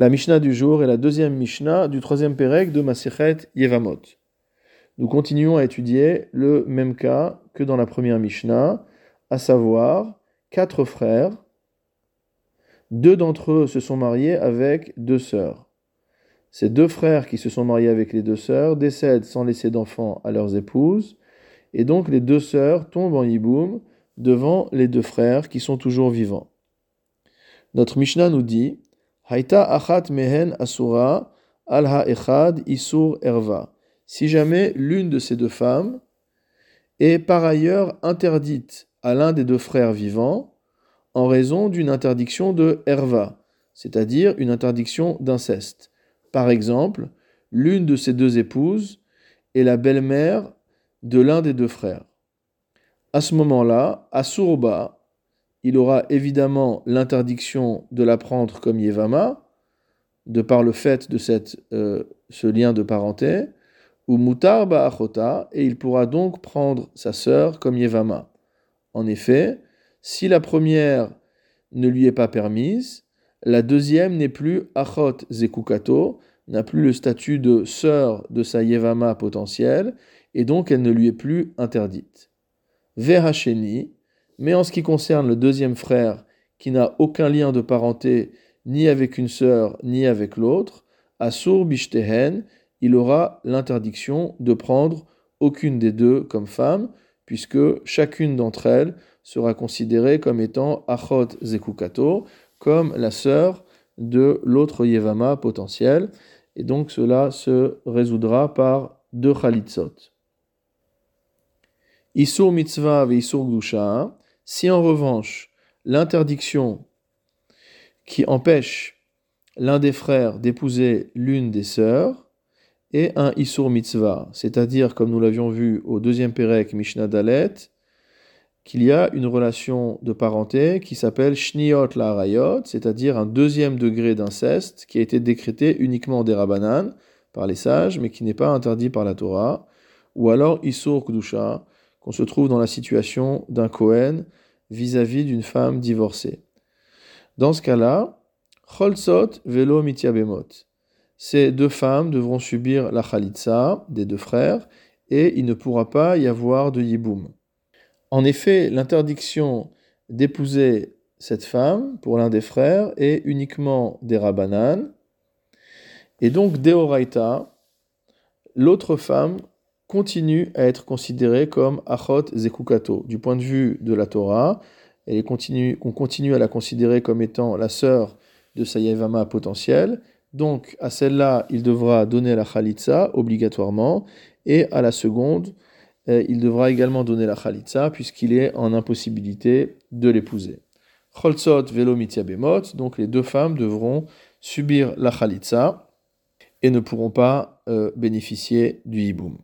La Mishnah du jour est la deuxième Mishnah du troisième Pérec de Masechet Yevamot. Nous continuons à étudier le même cas que dans la première Mishnah, à savoir quatre frères. Deux d'entre eux se sont mariés avec deux sœurs. Ces deux frères qui se sont mariés avec les deux sœurs décèdent sans laisser d'enfants à leurs épouses, et donc les deux sœurs tombent en yiboum devant les deux frères qui sont toujours vivants. Notre Mishnah nous dit Haïta achat mehen asura al echad isur erva. Si jamais l'une de ces deux femmes est par ailleurs interdite à l'un des deux frères vivants en raison d'une interdiction de erva, c'est-à-dire une interdiction d'inceste. Par exemple, l'une de ces deux épouses est la belle-mère de l'un des deux frères. À ce moment-là, à Suroba, il aura évidemment l'interdiction de la prendre comme Yevama, de par le fait de cette, euh, ce lien de parenté, ou Mutar Ba'achota, et il pourra donc prendre sa sœur comme Yevama. En effet, si la première ne lui est pas permise, la deuxième n'est plus Achot Zekukato, n'a plus le statut de sœur de sa Yevama potentielle, et donc elle ne lui est plus interdite. Mais en ce qui concerne le deuxième frère, qui n'a aucun lien de parenté ni avec une sœur ni avec l'autre, Asur Bishtehen, il aura l'interdiction de prendre aucune des deux comme femme, puisque chacune d'entre elles sera considérée comme étant Achot Zekukato, comme la sœur de l'autre Yevama potentiel, et donc cela se résoudra par deux Khalitzot. Isur mitzvah ve isur gdusha. Si en revanche l'interdiction qui empêche l'un des frères d'épouser l'une des sœurs est un isur mitzvah, c'est-à-dire comme nous l'avions vu au deuxième Pérec Mishnah Dalet, qu'il y a une relation de parenté qui s'appelle shniot la harayot, c'est-à-dire un deuxième degré d'inceste qui a été décrété uniquement des rabanan par les sages, mais qui n'est pas interdit par la Torah, ou alors isur kdusha, qu'on se trouve dans la situation d'un Kohen vis-à-vis d'une femme divorcée. Dans ce cas-là, Cholzot velo mitiabemot. Ces deux femmes devront subir la chalitza des deux frères et il ne pourra pas y avoir de yiboum. En effet, l'interdiction d'épouser cette femme pour l'un des frères est uniquement des rabanan. Et donc, Deoraita, l'autre femme continue à être considérée comme Achot Zekukato. Du point de vue de la Torah, on continue à la considérer comme étant la sœur de sa Yevama potentielle. Donc, à celle-là, il devra donner la Khalitsa obligatoirement, et à la seconde, euh, il devra également donner la Khalitsa, puisqu'il est en impossibilité de l'épouser. Cholzot velo bemot, donc les deux femmes devront subir la Khalitsa et ne pourront pas euh, bénéficier du hiboum.